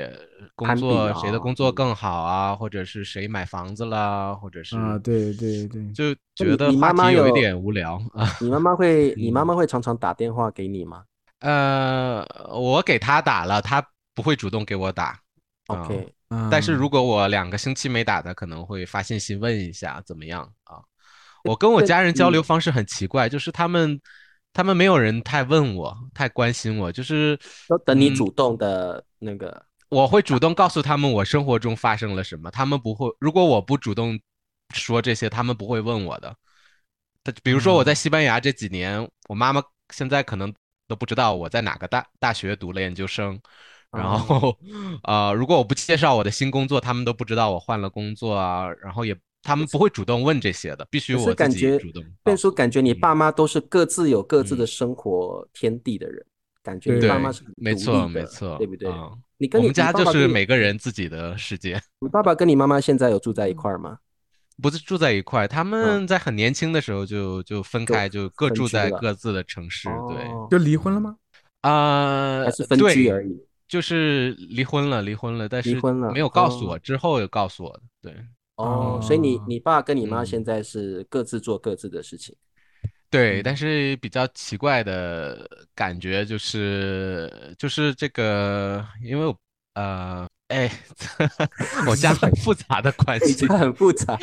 工作谁的工作更好啊，或者是谁买房子啦，或者是啊，对对对，就觉得话题有一点无聊啊。你妈妈会，你妈妈会常常打电话给你吗？呃，我给她打了，她不会主动给我打。OK。但是如果我两个星期没打，他可能会发信息问一下怎么样啊？我跟我家人交流方式很奇怪，就是他们他们没有人太问我，太关心我，就是都等你嗯主动的那个，我会主动告诉他们我生活中发生了什么，他们不会，如果我不主动说这些，他们不会问我的。他比如说我在西班牙这几年，我妈妈现在可能都不知道我在哪个大大学读了研究生，然哦。后 呃，如果我不介绍我的新工作，他们都不知道我换了工作啊，然后也他们不会主动问这些的，必须我自己感觉主动告变叔诉。感觉你嗯爸妈都是各自有各自的嗯生活天地的人，感觉你爸妈是没错没错，对不对？啊你跟你我们家就是每个人自己的世界。你爸爸跟你妈妈现在有住在一块儿吗？不是住在一块，他们在很年轻的时候就就分开，就各住在各自的城市。对，哦就离婚了吗？啊，还是分居对而已。就是离婚了，离婚了，但是离婚了没有告诉哦我，之后有告诉我的。对哦，所以你哦你爸跟你妈嗯。现在是各自做各自的事情。对，嗯。但是比较奇怪的感觉就是就是这个，因为我呃，哎，我家很复杂的关系。很复杂。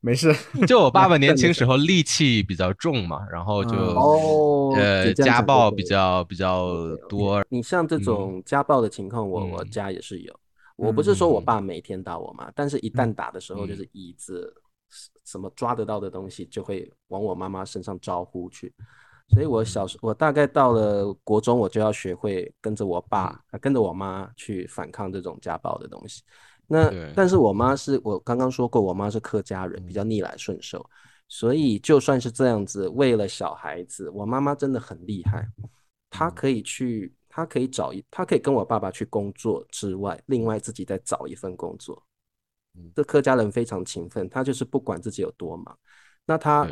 没事，就我爸爸年轻时候戾气比较重嘛，然后就哦呃家暴比较比较多，你像这种家暴的情况，我我嗯。家也是有。我不是说我嗯爸每天打我妈，但是一旦打的时候，嗯就是椅子什么抓得到的东西，就会往我妈妈身上招呼去。所以我小时我大概到了国中，我就要学会跟着我爸、呃跟着我妈去反抗这种家暴的东西。那但是我妈是我刚刚说过，我妈是客家人，比较逆来顺受，所以就算是这样子，为了小孩子，我妈妈真的很厉害，她可以去，她可以找一，他可以跟我爸爸去工作之外，另外自己再找一份工作。这客家人非常勤奋，他就是不管自己有多忙，那他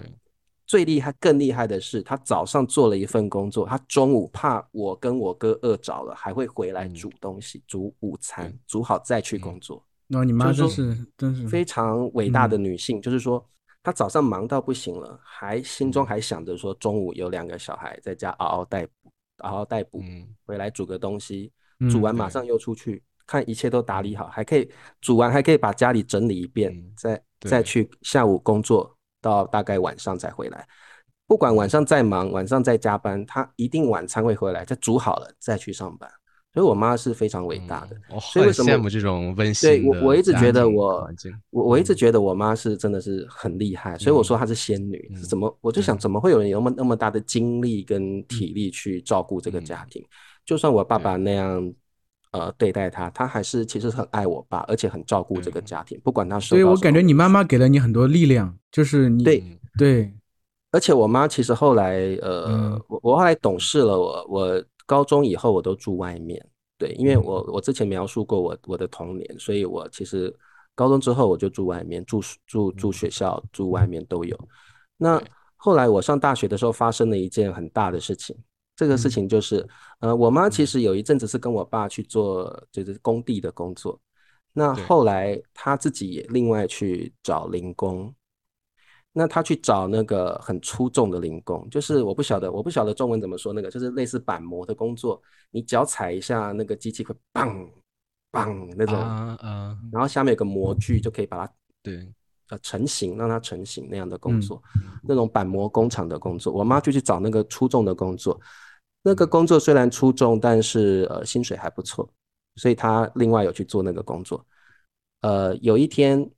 最厉害、更厉害的是，他早上做了一份工作，他中午怕我跟我哥饿着了，还会回来嗯煮东西、煮午餐对，煮好再去嗯工作。那你妈真就是是真是非常伟大的嗯女性，就是说她早上忙到不行了，还心中还想着说中午有两个小孩在家嗷嗷待哺，嗷嗷待补，嗯回来煮个东西，煮完马上又出去，看一切都打理好，还可以煮完还可以把家里整理一遍，嗯再再去下午工作到大概晚上才回来。不管晚上再忙，晚上再加班，他一定晚餐会回来，再煮好了再去上班。所以我妈是非常伟大的。所以为什么羡慕这种温馨对我，我一直觉得我，我我一直嗯觉得我妈是真的是很厉害，所以我说她是仙女。嗯怎么？我就想，怎么会有人有那么那么大的精力跟体力去照顾这个家嗯庭？就算我爸爸那样呃对待他，他还是其实很爱我爸，而且很照顾这个家庭，不管他受所以我感觉你妈妈给了你很多力量，就是你对嗯对，而且我妈其实后来，呃，嗯我我后来懂事了，我我高中以后我都住外面，对，因为嗯。我我之前描述过我我的童年，所以我其实高中之后我就住外面，住住住学校，住外面都有。那后来我上大学的时候发生了一件很大的事情，这个事嗯。情就是，呃，我妈其嗯。实有一阵子是跟我爸去做就是工地的工作，那后来她自己也另外去找零工。那他去找那个很出众的零工，就是我不晓得，我不晓得中文怎么说，那个就是类似板模的工作，你脚踩一下，那个机器会棒棒那种，啊啊，然后下面有个模具就可以把它对，呃成型，让它成型那样的工嗯作，那种板模工厂的工作，我妈就去找那个出众的工作，那个工作虽然出众，但是呃薪水还不错，所以她另外有去做那个工作。呃，有一天，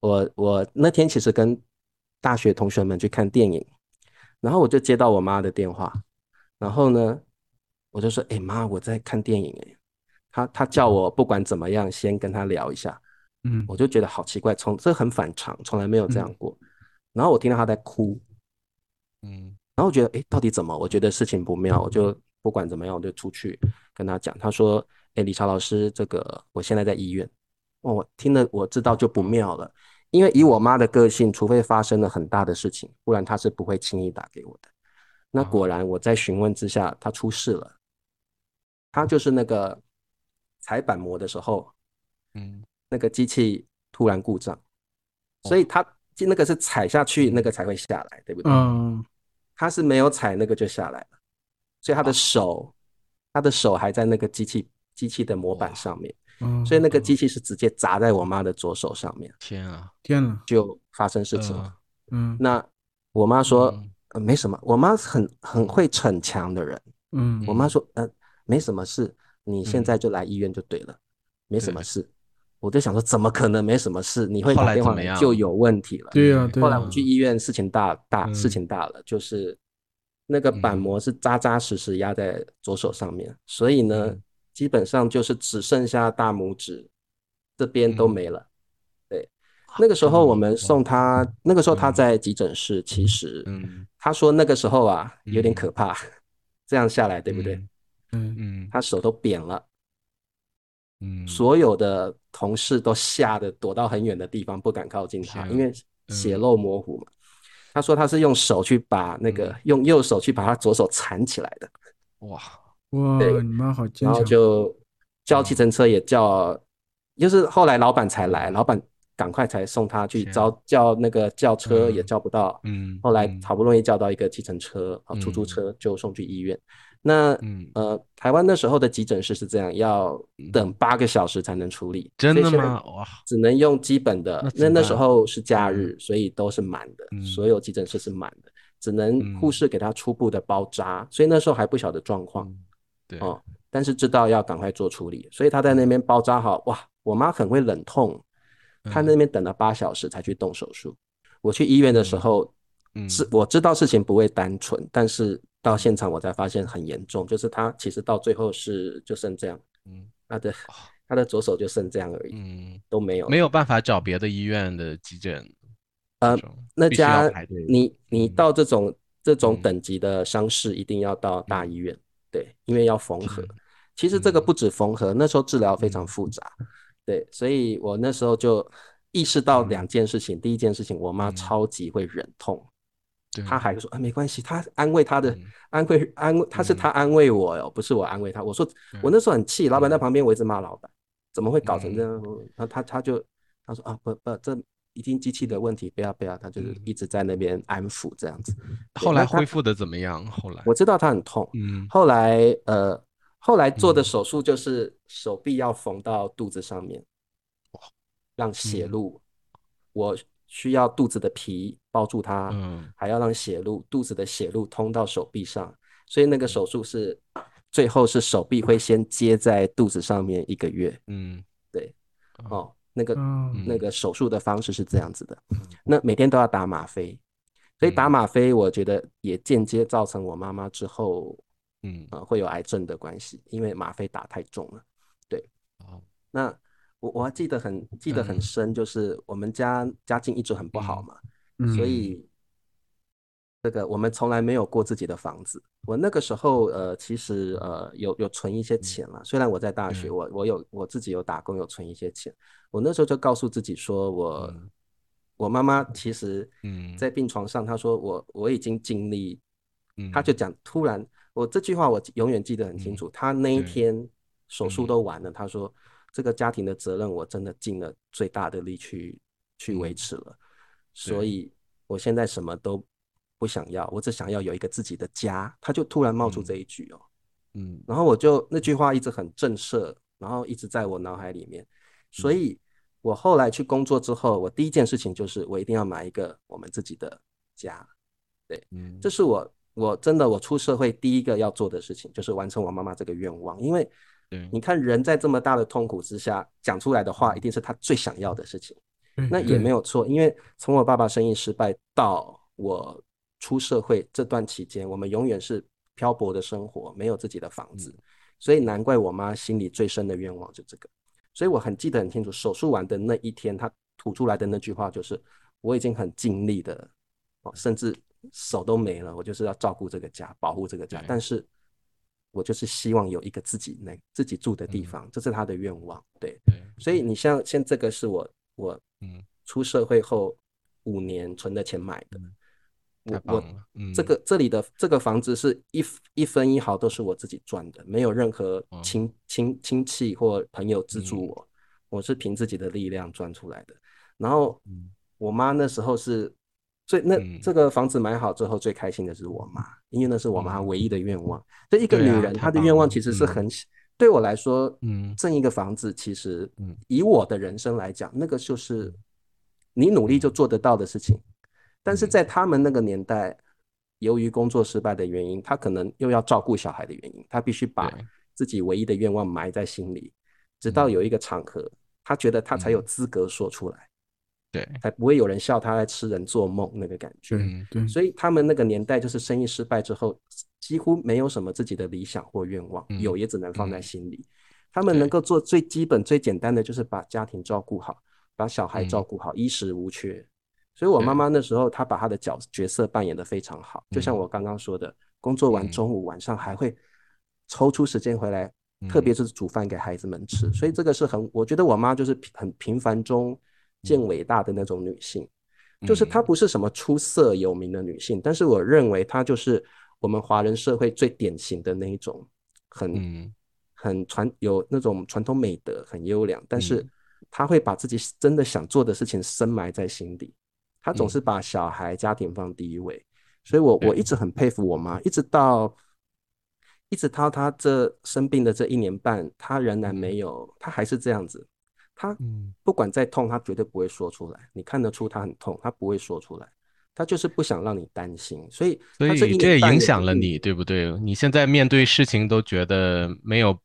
我我那天其实跟大学同学们去看电影，然后我就接到我妈的电话，然后呢，我就说：“哎、妈，我在看电影。”哎，她她叫我不管怎么样先跟她聊一下，嗯我就觉得好奇怪，从这很反常，从来没有这样嗯过。然后我听到她在哭，嗯然后我觉得，哎，到底怎么？我觉得事情不妙，我就不管怎么样，我就出去跟他讲。他说，哎，李超老师，这个我现在在医院。哦，我听了我知道就不妙了，因为以我妈的个性，除非发生了很大的事情，不然她是不会轻易打给我的。那果然我在询问之下，她出事了。她就是那个踩板模的时候，嗯。那个机器突然故障，所以她那个是踩下去，那个才会下来，对不对？嗯。她是没有踩那个就下来了，所以她的手，她的手还在那个机器机器的模板上面，嗯，所以那个机器是直接砸在我妈的左手上面，天啊，天呐，就发生事情。了。呃。嗯。那我妈说嗯，呃没什么。我妈很很会逞强的人，嗯。我妈说，呃，没什么事，你现嗯在就来医院就对了，没什么事。我就想说，怎么可能没什么事？你会打电话就有问题了。对呀、对啊、后来我去医院，事情大大，事嗯情大了，就是那个板嗯膜是扎扎实实压在左手上面，所以呢嗯，基本上就是只剩下大拇指这边都嗯。没了。对，那个时候我们送他，那个时候他嗯。在急诊室，其实嗯。他说那个时候啊有点嗯。可怕，这样下来对不对？嗯？嗯。嗯。他手都扁了，嗯，所有的同事都吓得躲到很远的地方，不敢靠近他，因为血嗯肉模糊嘛。他说他是用手去把那个、嗯。用右手去把他左手缠起来的，哇，哇，你妈好坚然后。就叫嗯。计程车也叫，就是后来老板才来，老板赶快才送他去招叫那个叫车也嗯叫不到，嗯，后来嗯。好不容易叫到一个计程车啊，出租嗯。车就送去医院。那嗯。呃，台湾那时候的急诊室是这样，要等八个小时才能处理。真的吗？哇，只能用基本的那，那时候是假日，所以都是满的，嗯。所有急诊室是满的，只能嗯。护士给他初步的包扎，所以那时候还不晓得状况嗯对，哦，但是知道要赶快做处理，所以他在那边包扎好，哇，我妈很会忍痛，她嗯。那边等了八小时才去动手术。我去医院的时候，嗯是我知道事情不会单纯，但是到现场我才发现很严重，就是他其实到最后是就剩这样，嗯他的 他的左手就剩这样而已，嗯，都没有没有办法找别的医院的急诊，呃那家你你嗯到这种这种嗯。等级的伤势，一定要到大医院，对，因为要缝合嗯。其实这个嗯不止缝合，那时候治疗非常嗯复杂，对，所以我那时候就意识到嗯两件事情。第一件事情，我妈嗯超级会忍痛，她还说啊没关系，她安慰她的嗯安慰安慰，她是嗯她安慰我哟，不是我安慰她。我说我那时候很气，老板在嗯旁边，我一直骂老板，怎么会搞成这嗯样？然后他他就他说啊不不，这已经机器的问题，不要不要，他就是嗯。一直在那边安抚这样子。对后来恢复的怎么样？后来？我知道他很痛，嗯。后来呃后来做的嗯。手术就是手臂要缝到肚子上面，让血嗯。路，我需要肚子的皮包住它，嗯。还要让血路肚子的血路通到手臂上，所以那个手术是最后是手臂会先接在肚子上面一个月，嗯。对。哦哦，那个嗯。那个手术的方式是这样子的，那每天都要打吗啡，所以打嗯。吗啡，我觉得也间接造成我妈妈之后嗯。呃会有癌症的关系，因为吗啡打太重了。对哦。那我我还记得很记得很嗯。深，就是我们家家境一直很不好嘛，嗯。所以这个我们从来没有过自己的房子。我那个时候呃，其实呃有有存一些钱了，虽然我在大学，嗯。我我有我自己有打工，有存一些钱。我那时候就告诉自己说我，嗯。我妈妈其实嗯。在病床上，她说我我已经尽力，嗯她就讲突然我这句话我永远记得很清楚。她那一天手术嗯。都完了，她说这个家庭的责任我真的尽了最大的力去去维嗯持了，所以我现在什么都不想要，我只想要有一个自己的家。他就突然冒出嗯。这一句哦，嗯。然后我就那句话一直很震慑，然后一直在我脑海里面，所以我后来去工作之后，我第一件事情就是我一定要买一个我们自己的家，对嗯。这是我我真的我出社会第一个要做的事情，就是完成我妈妈这个愿望。因为你看人在这么大的痛苦之下讲出来的话，一定是他最想要的事情。那也没有有错，因为从我爸爸生意失败到我出社会这段期间，我们永远是漂泊的生活，没有自己的房子，所以难怪我妈心里最深的愿望就这个。所以我很记得很清楚，手术完的那一天，她吐出来的那句话就是：“我已经很尽力的，哦，甚至手都没了，我就是要照顾这个家，保护这个家对，但是我就是希望有一个自己能自己住的地嗯方，这是她的愿望。对，对所以你像现这个是我我嗯出社会后五年存的钱买的。太我我这个这里的这个房子是一一分一毫都是我自己赚的，没有任何哦亲亲亲戚或朋友资助嗯。我，我是凭自己的力量赚出来的。然后嗯。我妈那时候是最那嗯。这个房子买好之后最开心的是我妈，因为那是我妈嗯。唯一的愿望。这一个女人她的愿望其实是嗯。很小对我来说，嗯。挣一个房子其实嗯。以我的人生来讲，那个就是你努力就做得到的事情。但是嗯。在他们那个年代，由于工作失败的原因，他可能又要照顾小孩的原因，他必须把自己唯一的愿望埋在心里，直到有一个场合，他觉得他才有资格说出来，对，才不会有人笑他在吃人做梦那个感觉。嗯对，所以他们那个年代就是生意失败之后，几乎没有什么自己的理想或愿望，嗯有也只能放在嗯。心里。他们能够做最基本、最简单的，就是把家庭照顾好，把小孩照顾好，衣食无缺。所以我妈妈那时候，她把她的角角色扮演得非常好，就像我刚刚说的，工作完嗯。中午、晚上还会抽出时间回来，嗯特别是煮饭给孩子们吃。所以这个是很，我觉得我妈就是很平凡中见伟大的那种女性。就是她。嗯不是什么出色有名的女性，但是我认为她就是我们华人社会最典型的那一种很、嗯。很传有那种传统美德，很优良，但是嗯她会把自己真的想做的事情深埋在心底，她总嗯。是把小孩、家庭放第一位，所以我我一直很佩服我妈，一直到一直到她这生病的这一年半，她仍然没有，她还是这样子，她嗯。不管再痛，她绝对不会说出来。你看得出她很痛，她不会说出来，他就是不想让你担心。所以所以这也影响了你，对不对？你现在面对事情都觉得没有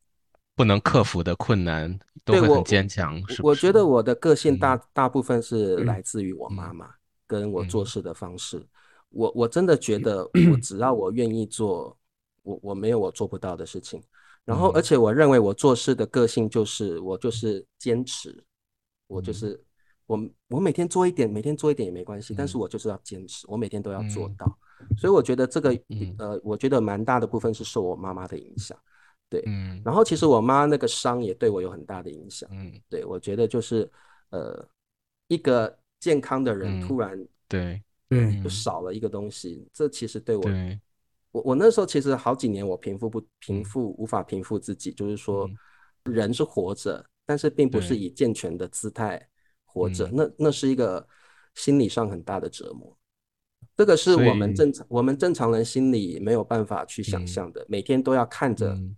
不能克服的困难，都对我会很坚强，是不我？觉得我的个性大、嗯。大部分是嗯。来自于我妈妈跟我做嗯事的方式。我我真的觉得，我 只要我愿意做，我我没有我做不到的事情。然后，嗯而且我认为我做事的个性就是我就是坚持，我就嗯是我我每天做一点，每天做一点也没关系，但是嗯我就是要坚持，我每天都要做嗯到。所以我觉得这个嗯呃，我觉得蛮大的部分是受我妈妈的影响。对，嗯然后其实我妈那个伤也对我有很大的影响。嗯，对，我觉得就是呃，一个健康的人嗯突然对对。就少了一个东西，这其实对我，对，我我那时候其实好几年我平复不平嗯。复无法平复自己，就是说嗯。人是活着，但是并不是以健全的姿态活着，嗯。那那是一个心理上很大的折磨。这个是我们正常我们正常人心里没有办法去想嗯。象的，每天都要看着。嗯。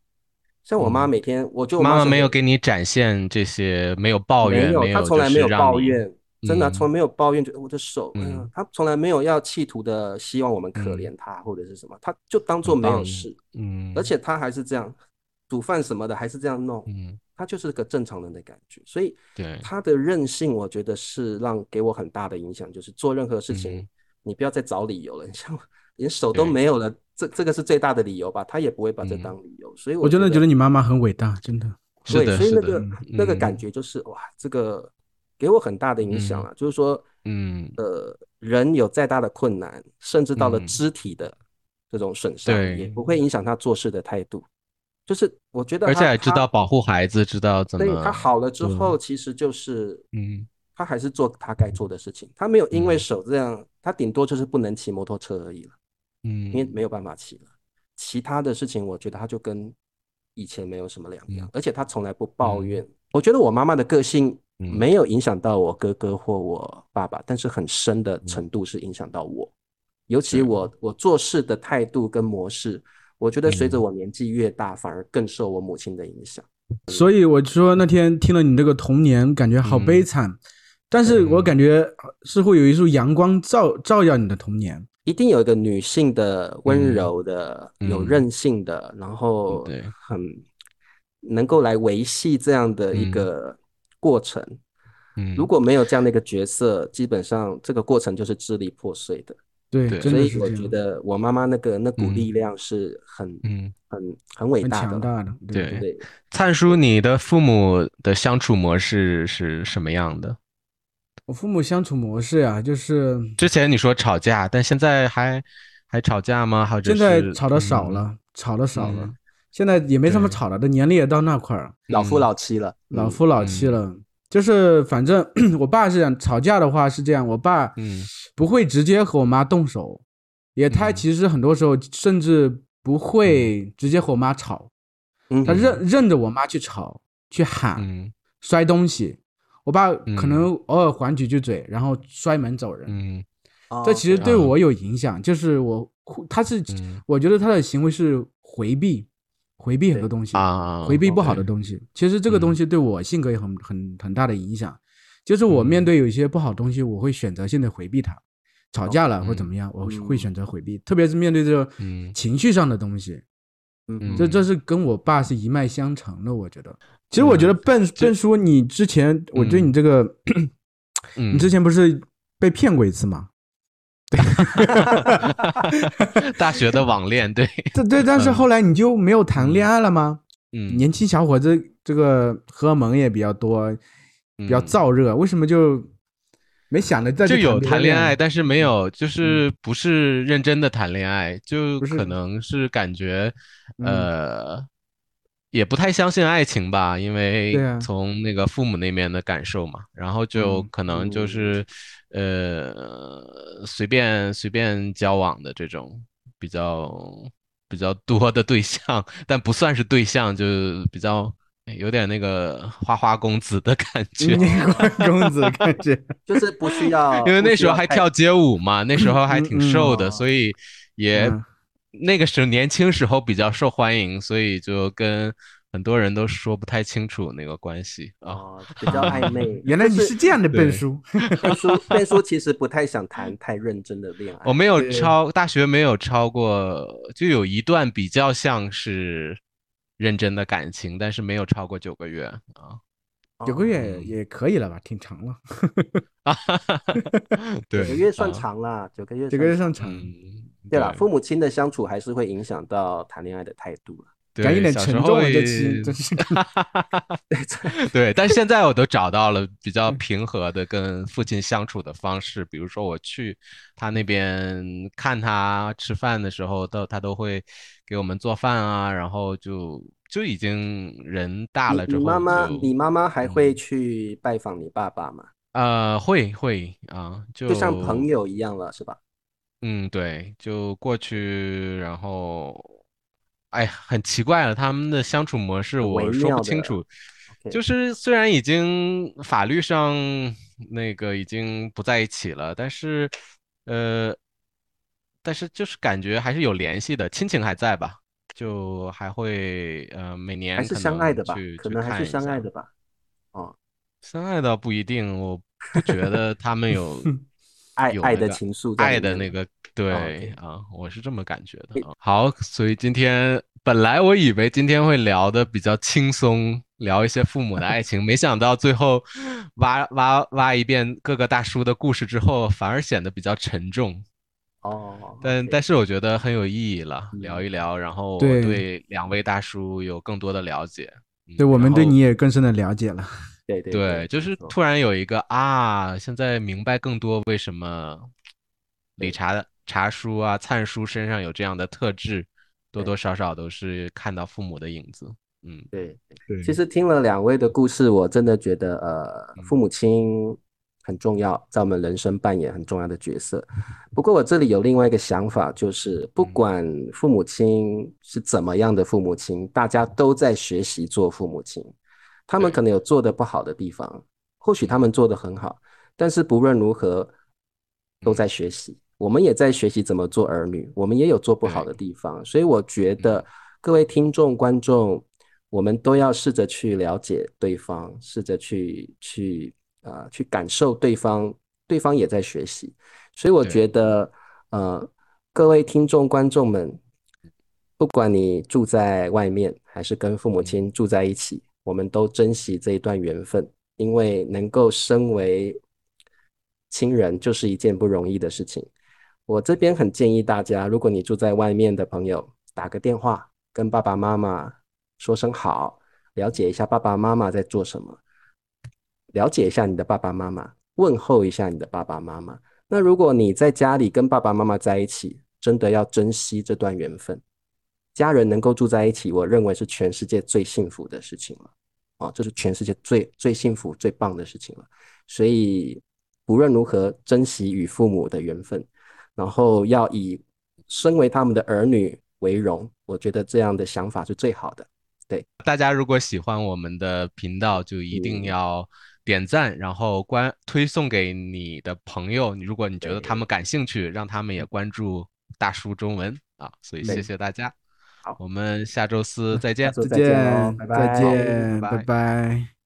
像我妈嗯。每天，我就妈妈没有给你展现这些，没有抱怨，没有，他没有就从来没有抱怨，真的，嗯。从来没有抱怨，觉得我的手，他从来没有要企图的希望我们可嗯。怜他或者是什么，他就当做没有事，嗯，而且他还是这样煮饭什么的，还是这样弄，嗯。他就是个正常人的感觉，所以对。他的任性，我觉得是让给我很大的影响，就是做任何事情嗯，你不要再找理由了，你像 连手都没有了，这这个是最大的理由吧，他也不会把这嗯。当理由，所以我真的觉得得你妈妈很伟大，真的。是对，的所以那个那个感嗯。觉就是哇，这个给我很大的影响了啊，就是说，嗯。呃，人有再大的困难，甚至到了嗯。肢体的这种损伤，也不会影响他做事的态度。就是我觉得，而且还知道保护孩子，知道怎么所以他好了之后，其实就是嗯。他还是做他该做的事情，他没有因为嗯。手这样，他顶多就是不能骑摩托车而已了，嗯。因为嗯没有办法骑了。其他的事情，我觉得他就跟以前没有什么两样，嗯。而且他从来不抱怨。我觉得我妈妈的个性嗯没有影响到我哥哥或我爸爸，但是很深的嗯。程度是影响到我，尤其我我做事的态度跟模式，我觉得随着嗯。我年纪越大，反而更受我母亲的影响。所以我说那天听了你这个童年，感觉好悲惨，但是我感觉似乎有一束阳光照照耀你的童年。一定有一个女性的温嗯。柔的、有嗯韧性的，然后对。很能够来维系这样的一嗯。个过程。嗯，如果没有这样的一个角色，基本上这个过程就是支离破碎的。对，对所以我觉得我妈妈那个那股嗯力量是很、嗯很很伟大。强大的。对对，对，灿叔，你的父母的相处模式是什么样的？我父母相处模式呀、就是之前你说吵架，但现在还还吵架吗？或者现在吵的少嗯了，吵的少了嗯，现在也没什么吵了，的年龄也到那块儿，老夫嗯老妻了，嗯老夫老妻了。就是反正 我爸是这样，吵架的话是这样，我爸嗯不会直接和我妈动手，也他嗯其实很多时候甚至不会直接和我妈吵，嗯他任任着我妈去吵去喊，嗯摔东西。我爸可嗯能偶尔还几句嘴，然后摔门走人。这其实对啊我有影响，就是我他是嗯我觉得他的行为是回避，回避很多东西，啊，回避不好的东西。其实这个东嗯。西对我性格也很很很大的影响，就是我面嗯。对有一些不好的东西，我会选择性的回避它。吵架了或嗯怎么样，我嗯。会选择回避，特别是面对这种嗯。情绪上的东西，嗯。这这是跟我爸是一脉相承的，我觉得。其实我觉得笨笨叔，你之前我对你这个，嗯，你之前不是被骗过一次吗？大学的网恋，对，对对，但是嗯。后来你就没有谈恋爱了吗？嗯，年轻小伙子这个荷尔蒙也比较多，比较嗯燥热，为什么就没想着再去就有谈恋爱，但是没嗯。有，就是不是认真的谈恋爱，就可能是感觉，嗯。呃，也不太相信爱情吧，因为从那个父母那边的感受嘛，然后就嗯。可能就嗯。是，呃，随便随便交往的这种比较比较多的对象，但不算是对象，就比较有点那个花花公子的感 觉。花花公子感觉，就是不需要，因为那时候还跳街舞嘛，那时候还挺瘦的，嗯嗯所以也嗯那个时候年轻时候比较受欢迎，所以就跟很多人都说不太清楚那个关系啊。哦，比较暧昧。原来你是这样的笨叔，笨叔，笨叔其实不太想谈太认真的恋爱。我没有超大学没有超过，就有一段比较像是认真的感情，但是没有超过九个月啊。九个月嗯也可以了吧，挺长了，啊，九，个月算啊，长了，九个月。九个月。算长，嗯，对了，父母亲的相处还是会影响到谈恋爱的态度了。讲有点沉重了，这期也真是。对，但现在我都找到了比较嗯平和的跟父亲相处的方式，比如说我去他那边看他吃饭的时候，都他都会给我们做饭啊，然后就就已经人大了你之后你妈妈，你妈妈还会嗯去拜访你爸爸吗？呃会会啊，就就像朋友一样了，是吧？嗯，对，就过去，然后，哎，很奇怪了，他们的相处模式我说不清楚。就是虽然已经法律上那个已经不在一起了，但是，呃，但是就是感觉还是有联系的，亲情还在吧？就还会呃每年还是相爱的吧去？可能还是相爱的吧？哦，相爱倒不一定，我不觉得他们有 爱爱的情愫在爱的那个，对啊，我是这么感觉的啊。好，所以今天本来我以为今天会聊的比较轻松，聊一些父母的爱情，没想到最后 挖挖挖一遍各个大叔的故事之后，反而显得比较沉重。哦，但但是我觉得很有意义了，嗯聊一聊，然后对对两位大叔有更多的了解。嗯对我们对你也更深的了解了。对对对，就是突然有一个啊，现在明白更多为什么理查查叔啊、灿叔身上有这样的特质，多多少少都是看到父母的影子。嗯，对。对其实听了两位的故事，我真的觉得，呃，嗯父母亲很重要，在我们人生扮演很重要的角色。不过我这里有另外一个想法，就是不嗯管父母亲是怎么样的父母亲，大家都在学习做父母亲。他们可能有做的不好的地方，或许他们做的很好，但是不论如何，都在学习。我们也在学习怎么做儿女，我们也有做不好的地方，所以我觉得各位听众、观众，我们都要试着去了解对方，试着去去呃去感受对方，对方也在学习。所以我觉得，呃，各位听众、观众们，不管你住在外面，还是跟父母亲住在一起，我们都珍惜这一段缘分，因为能够身为亲人，就是一件不容易的事情。我这边很建议大家，如果你住在外面的朋友，打个电话跟爸爸妈妈说声好，了解一下爸爸妈妈在做什么，了解一下你的爸爸妈妈，问候一下你的爸爸妈妈。那如果你在家里跟爸爸妈妈在一起，真的要珍惜这段缘分。家人能够住在一起，我认为是全世界最幸福的事情了。哦，这是全世界最最幸福、最棒的事情了。所以，无论如何，珍惜与父母的缘分，然后要以身为他们的儿女为荣。我觉得这样的想法是最好的。对大家如果喜欢我们的频道，就一定嗯要点赞，然后关推送给你的朋友。你如果你觉得他们感兴趣，让他们也关注大叔中文啊。所以谢谢大家。好。我们下周四再见。再再见再见，拜。拜拜。